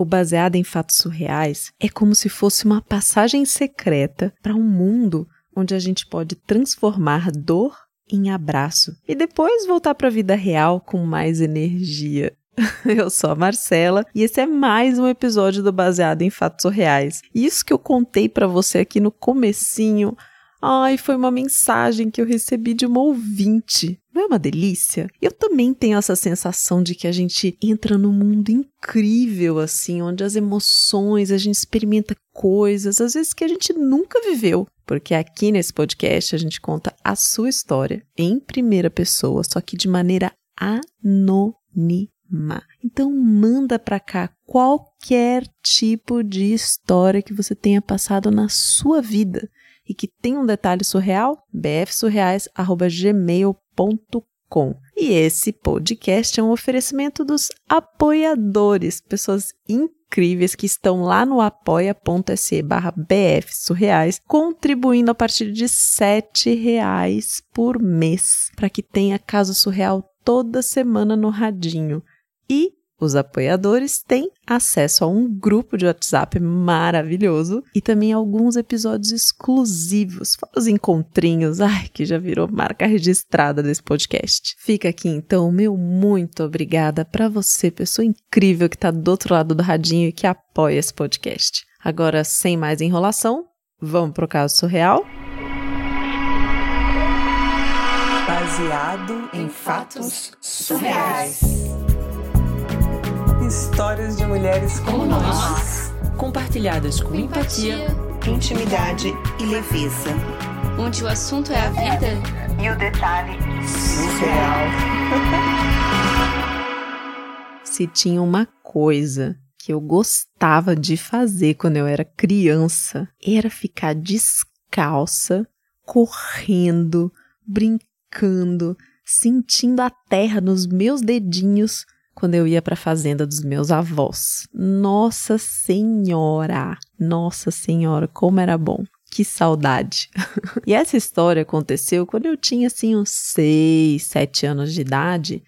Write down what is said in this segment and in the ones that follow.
O baseado em fatos surreais é como se fosse uma passagem secreta para um mundo onde a gente pode transformar dor em abraço e depois voltar para a vida real com mais energia. Eu sou a Marcela e esse é mais um episódio do Baseado em Fatos Surreais. Isso que eu contei para você aqui no comecinho Ai, foi uma mensagem que eu recebi de uma ouvinte. Não é uma delícia? Eu também tenho essa sensação de que a gente entra num mundo incrível, assim, onde as emoções, a gente experimenta coisas, às vezes que a gente nunca viveu. Porque aqui nesse podcast a gente conta a sua história em primeira pessoa, só que de maneira anônima. Então manda para cá qualquer tipo de história que você tenha passado na sua vida e que tem um detalhe surreal, bfsurreais.gmail.com. E esse podcast é um oferecimento dos apoiadores, pessoas incríveis que estão lá no apoia.se barra bfsurreais, contribuindo a partir de R$ reais por mês, para que tenha caso surreal toda semana no radinho. E os apoiadores têm acesso a um grupo de WhatsApp maravilhoso e também alguns episódios exclusivos, os encontrinhos, ai, que já virou marca registrada desse podcast. Fica aqui então meu muito obrigada para você, pessoa incrível que está do outro lado do radinho e que apoia esse podcast. Agora, sem mais enrolação, vamos pro caso surreal? Baseado em fatos surreais. Histórias de mulheres como nós, compartilhadas com empatia, intimidade e leveza. Onde o assunto é a vida e o detalhe surreal. Se tinha uma coisa que eu gostava de fazer quando eu era criança, era ficar descalça, correndo, brincando, sentindo a terra nos meus dedinhos quando eu ia para a fazenda dos meus avós. Nossa Senhora! Nossa Senhora, como era bom! Que saudade! e essa história aconteceu quando eu tinha assim uns 6, 7 anos de idade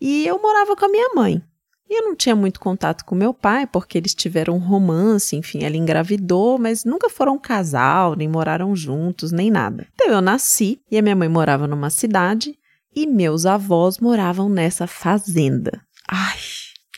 e eu morava com a minha mãe. E eu não tinha muito contato com meu pai, porque eles tiveram um romance, enfim, ela engravidou, mas nunca foram casal, nem moraram juntos, nem nada. Então eu nasci e a minha mãe morava numa cidade e meus avós moravam nessa fazenda. Ai,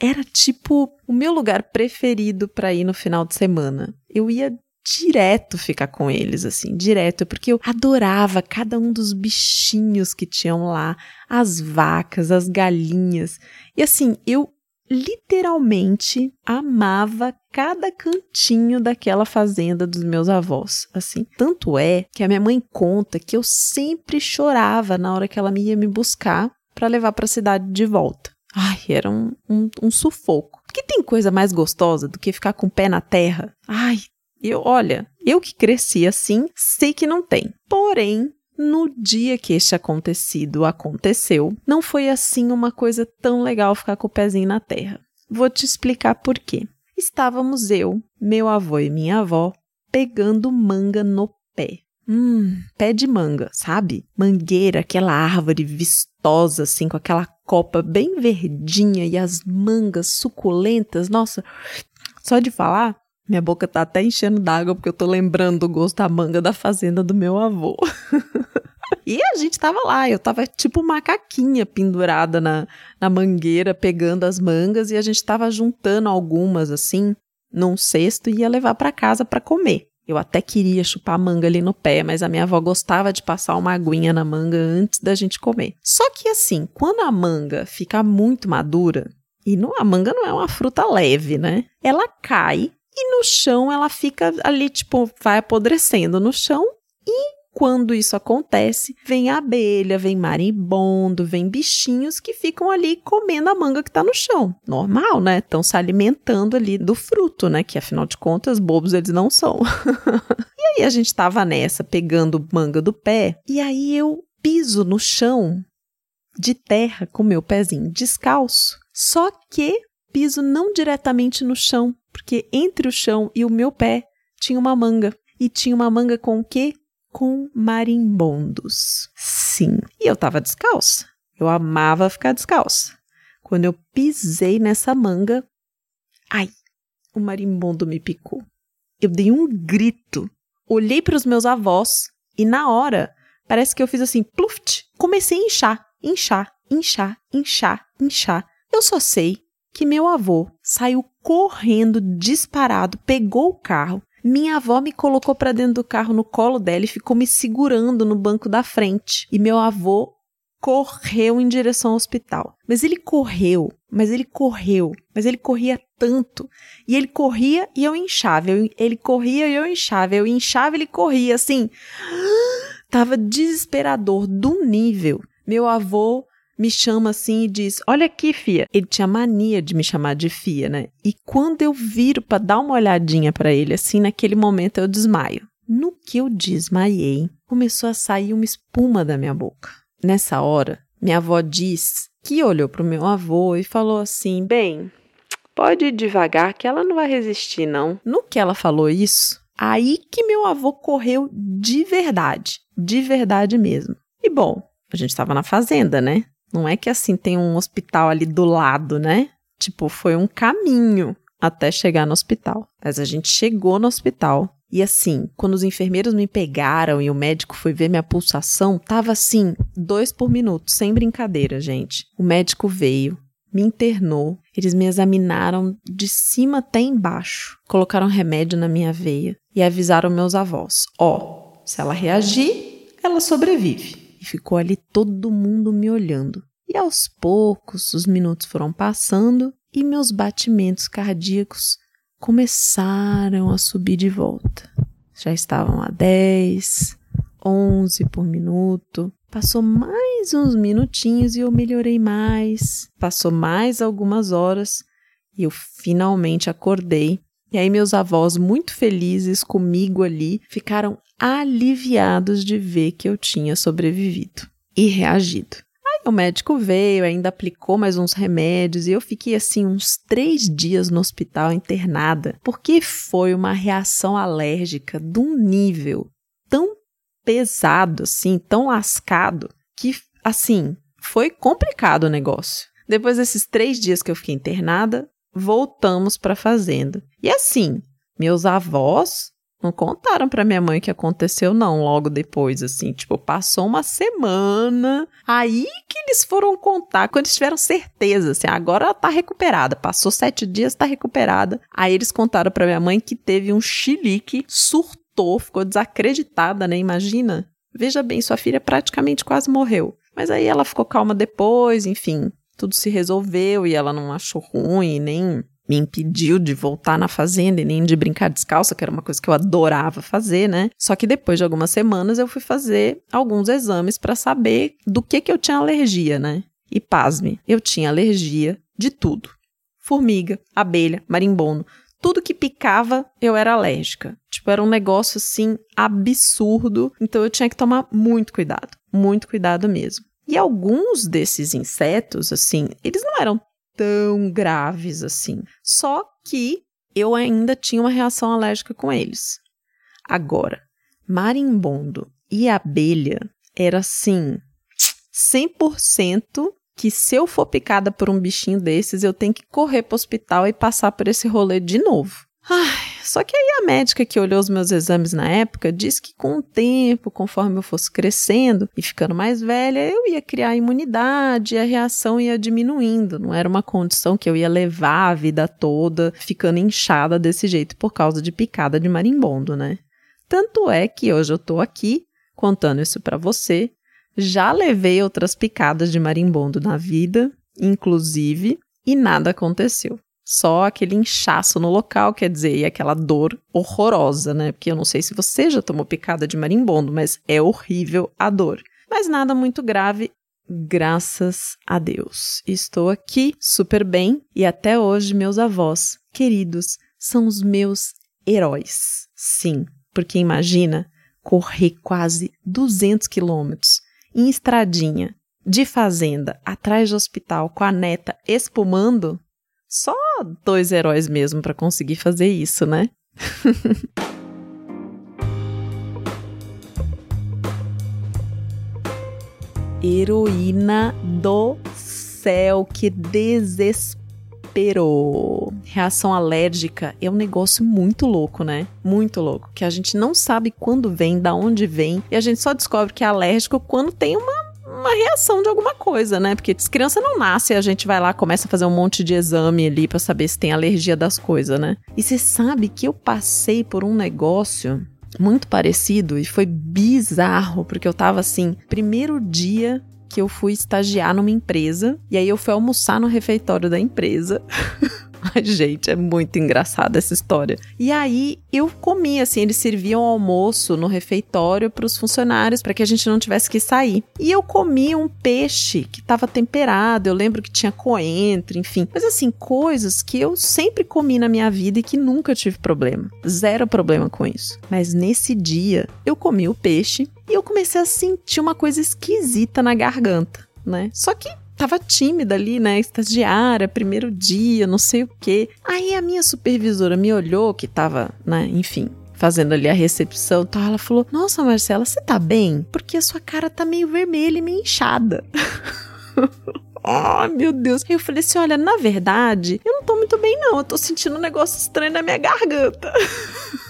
era tipo o meu lugar preferido para ir no final de semana. Eu ia direto ficar com eles, assim, direto, porque eu adorava cada um dos bichinhos que tinham lá, as vacas, as galinhas. E assim, eu literalmente amava cada cantinho daquela fazenda dos meus avós. Assim, tanto é que a minha mãe conta que eu sempre chorava na hora que ela ia me buscar para levar para a cidade de volta. Ai, era um, um, um sufoco. Porque tem coisa mais gostosa do que ficar com o pé na terra? Ai, eu, olha, eu que cresci assim, sei que não tem. Porém, no dia que este acontecido aconteceu, não foi assim uma coisa tão legal ficar com o pezinho na terra. Vou te explicar por quê. Estávamos eu, meu avô e minha avó pegando manga no pé. Hum, pé de manga, sabe? Mangueira, aquela árvore vistosa, assim, com aquela copa bem verdinha e as mangas suculentas. Nossa, só de falar, minha boca tá até enchendo d'água porque eu tô lembrando do gosto da manga da fazenda do meu avô. e a gente tava lá, eu tava tipo macaquinha pendurada na, na mangueira, pegando as mangas e a gente tava juntando algumas assim num cesto e ia levar para casa para comer. Eu até queria chupar manga ali no pé, mas a minha avó gostava de passar uma aguinha na manga antes da gente comer. Só que assim, quando a manga fica muito madura, e não, a manga não é uma fruta leve, né? Ela cai e no chão ela fica ali, tipo, vai apodrecendo no chão e quando isso acontece, vem abelha, vem marimbondo, vem bichinhos que ficam ali comendo a manga que está no chão. Normal, né? Estão se alimentando ali do fruto, né? Que afinal de contas, bobos eles não são. e aí a gente estava nessa, pegando manga do pé, e aí eu piso no chão de terra com meu pezinho descalço. Só que piso não diretamente no chão, porque entre o chão e o meu pé tinha uma manga. E tinha uma manga com o quê? Com marimbondos. Sim, e eu estava descalça. Eu amava ficar descalça. Quando eu pisei nessa manga, ai, o marimbondo me picou. Eu dei um grito, olhei para os meus avós e na hora parece que eu fiz assim, pluft, comecei a inchar, inchar, inchar, inchar, inchar. Eu só sei que meu avô saiu correndo, disparado, pegou o carro. Minha avó me colocou para dentro do carro no colo dela e ficou me segurando no banco da frente. E meu avô correu em direção ao hospital. Mas ele correu, mas ele correu, mas ele corria tanto. E ele corria e eu inchava. Eu, ele corria e eu inchava. Eu inchava e ele corria, assim. Tava desesperador do nível. Meu avô me chama assim e diz: Olha aqui, fia. Ele tinha mania de me chamar de fia, né? E quando eu viro para dar uma olhadinha para ele, assim, naquele momento eu desmaio. No que eu desmaiei, começou a sair uma espuma da minha boca. Nessa hora, minha avó diz que olhou para o meu avô e falou assim: Bem, pode ir devagar que ela não vai resistir, não. No que ela falou isso, aí que meu avô correu de verdade, de verdade mesmo. E bom, a gente estava na fazenda, né? Não é que assim tem um hospital ali do lado, né? Tipo, foi um caminho até chegar no hospital. Mas a gente chegou no hospital. E assim, quando os enfermeiros me pegaram e o médico foi ver minha pulsação, tava assim, dois por minuto, sem brincadeira, gente. O médico veio, me internou, eles me examinaram de cima até embaixo, colocaram remédio na minha veia e avisaram meus avós: ó, oh, se ela reagir, ela sobrevive ficou ali todo mundo me olhando. E aos poucos os minutos foram passando e meus batimentos cardíacos começaram a subir de volta. Já estavam a 10, 11 por minuto. Passou mais uns minutinhos e eu melhorei mais. Passou mais algumas horas e eu finalmente acordei. E aí meus avós, muito felizes comigo ali, ficaram aliviados de ver que eu tinha sobrevivido e reagido. Aí o médico veio, ainda aplicou mais uns remédios e eu fiquei assim uns três dias no hospital internada, porque foi uma reação alérgica de um nível tão pesado, assim, tão lascado, que assim foi complicado o negócio. Depois desses três dias que eu fiquei internada, voltamos para a fazenda. E assim, meus avós não contaram para minha mãe o que aconteceu, não, logo depois, assim. Tipo, passou uma semana. Aí que eles foram contar, quando eles tiveram certeza, assim, agora ela tá recuperada. Passou sete dias, tá recuperada. Aí eles contaram para minha mãe que teve um chilique, surtou, ficou desacreditada, né? Imagina. Veja bem, sua filha praticamente quase morreu. Mas aí ela ficou calma depois, enfim, tudo se resolveu e ela não achou ruim, nem me impediu de voltar na fazenda e nem de brincar descalça, que era uma coisa que eu adorava fazer, né? Só que depois de algumas semanas eu fui fazer alguns exames para saber do que que eu tinha alergia, né? E pasme, eu tinha alergia de tudo. Formiga, abelha, marimbondo, tudo que picava eu era alérgica. Tipo, era um negócio assim absurdo, então eu tinha que tomar muito cuidado, muito cuidado mesmo. E alguns desses insetos, assim, eles não eram tão graves assim. Só que eu ainda tinha uma reação alérgica com eles. Agora, marimbondo e abelha era assim 100% que se eu for picada por um bichinho desses, eu tenho que correr para o hospital e passar por esse rolê de novo. Ai, só que aí a médica que olhou os meus exames na época disse que com o tempo, conforme eu fosse crescendo e ficando mais velha, eu ia criar imunidade e a reação ia diminuindo. Não era uma condição que eu ia levar a vida toda ficando inchada desse jeito por causa de picada de marimbondo, né? Tanto é que hoje eu tô aqui contando isso para você. Já levei outras picadas de marimbondo na vida, inclusive, e nada aconteceu só aquele inchaço no local, quer dizer, e aquela dor horrorosa, né? Porque eu não sei se você já tomou picada de marimbondo, mas é horrível a dor. Mas nada muito grave, graças a Deus. Estou aqui super bem e até hoje meus avós queridos são os meus heróis. Sim, porque imagina correr quase 200 quilômetros em estradinha de fazenda atrás do hospital com a neta espumando só dois heróis mesmo para conseguir fazer isso, né? Heroína do céu, que desesperou. reação alérgica é um negócio muito louco, né? Muito louco. Que a gente não sabe quando vem, da onde vem, e a gente só descobre que é alérgico quando tem uma uma reação de alguma coisa, né? Porque as crianças não nascem, a gente vai lá, começa a fazer um monte de exame ali para saber se tem alergia das coisas, né? E você sabe que eu passei por um negócio muito parecido e foi bizarro, porque eu tava assim, primeiro dia que eu fui estagiar numa empresa e aí eu fui almoçar no refeitório da empresa. Gente, é muito engraçada essa história. E aí eu comi, assim, eles serviam almoço no refeitório para os funcionários para que a gente não tivesse que sair. E eu comi um peixe que estava temperado, eu lembro que tinha coentro, enfim. Mas assim, coisas que eu sempre comi na minha vida e que nunca tive problema. Zero problema com isso. Mas nesse dia, eu comi o peixe e eu comecei a sentir uma coisa esquisita na garganta, né? Só que tava tímida ali, né? Estagiária, primeiro dia, não sei o quê. Aí a minha supervisora me olhou, que tava, né, enfim, fazendo ali a recepção tal. Ela falou: Nossa, Marcela, você tá bem? Porque a sua cara tá meio vermelha e meio inchada. Oh, meu Deus. Eu falei assim: olha, na verdade, eu não tô muito bem, não. Eu tô sentindo um negócio estranho na minha garganta.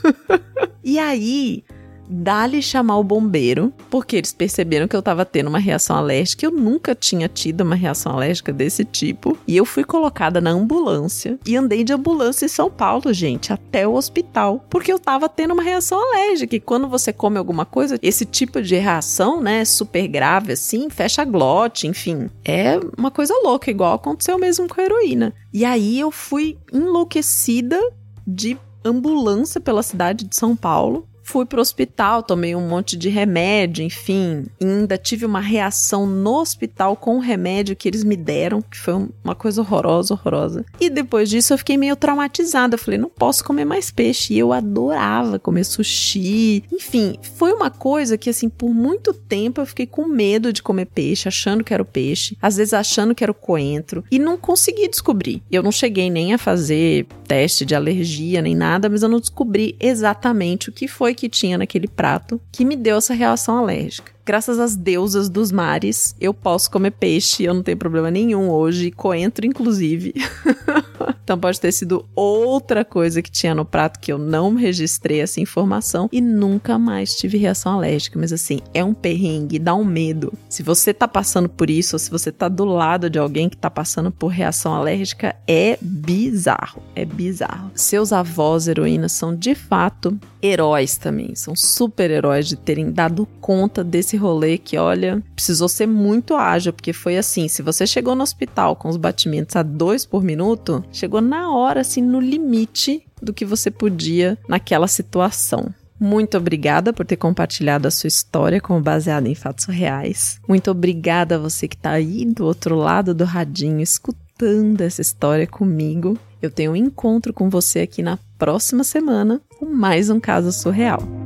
e aí, dá-lhe chamar o bombeiro, porque eles perceberam que eu tava tendo uma reação alérgica. Eu nunca tinha tido uma reação alérgica desse tipo. E eu fui colocada na ambulância e andei de ambulância em São Paulo, gente, até o hospital, porque eu tava tendo uma reação alérgica. E quando você come alguma coisa, esse tipo de reação, né, super grave assim, fecha a glote, enfim, é uma coisa louca, igual aconteceu mesmo com a heroína. E aí eu fui enlouquecida de ambulância pela cidade de São Paulo Fui pro hospital, tomei um monte de remédio, enfim. Ainda tive uma reação no hospital com o remédio que eles me deram, que foi uma coisa horrorosa, horrorosa. E depois disso eu fiquei meio traumatizada. falei, não posso comer mais peixe. E eu adorava comer sushi. Enfim, foi uma coisa que, assim, por muito tempo eu fiquei com medo de comer peixe, achando que era o peixe, às vezes achando que era o coentro, e não consegui descobrir. Eu não cheguei nem a fazer teste de alergia nem nada, mas eu não descobri exatamente o que foi que tinha naquele prato que me deu essa reação alérgica graças às deusas dos mares, eu posso comer peixe, eu não tenho problema nenhum hoje, coentro inclusive. então pode ter sido outra coisa que tinha no prato que eu não registrei essa informação e nunca mais tive reação alérgica. Mas assim, é um perrengue, dá um medo. Se você tá passando por isso, ou se você tá do lado de alguém que tá passando por reação alérgica, é bizarro. É bizarro. Seus avós heroínas são de fato heróis também, são super heróis de terem dado conta desse esse rolê que, olha, precisou ser muito ágil, porque foi assim: se você chegou no hospital com os batimentos a dois por minuto, chegou na hora, assim, no limite do que você podia naquela situação. Muito obrigada por ter compartilhado a sua história como baseada em fatos reais. Muito obrigada a você que está aí do outro lado do radinho escutando essa história comigo. Eu tenho um encontro com você aqui na próxima semana com mais um caso surreal.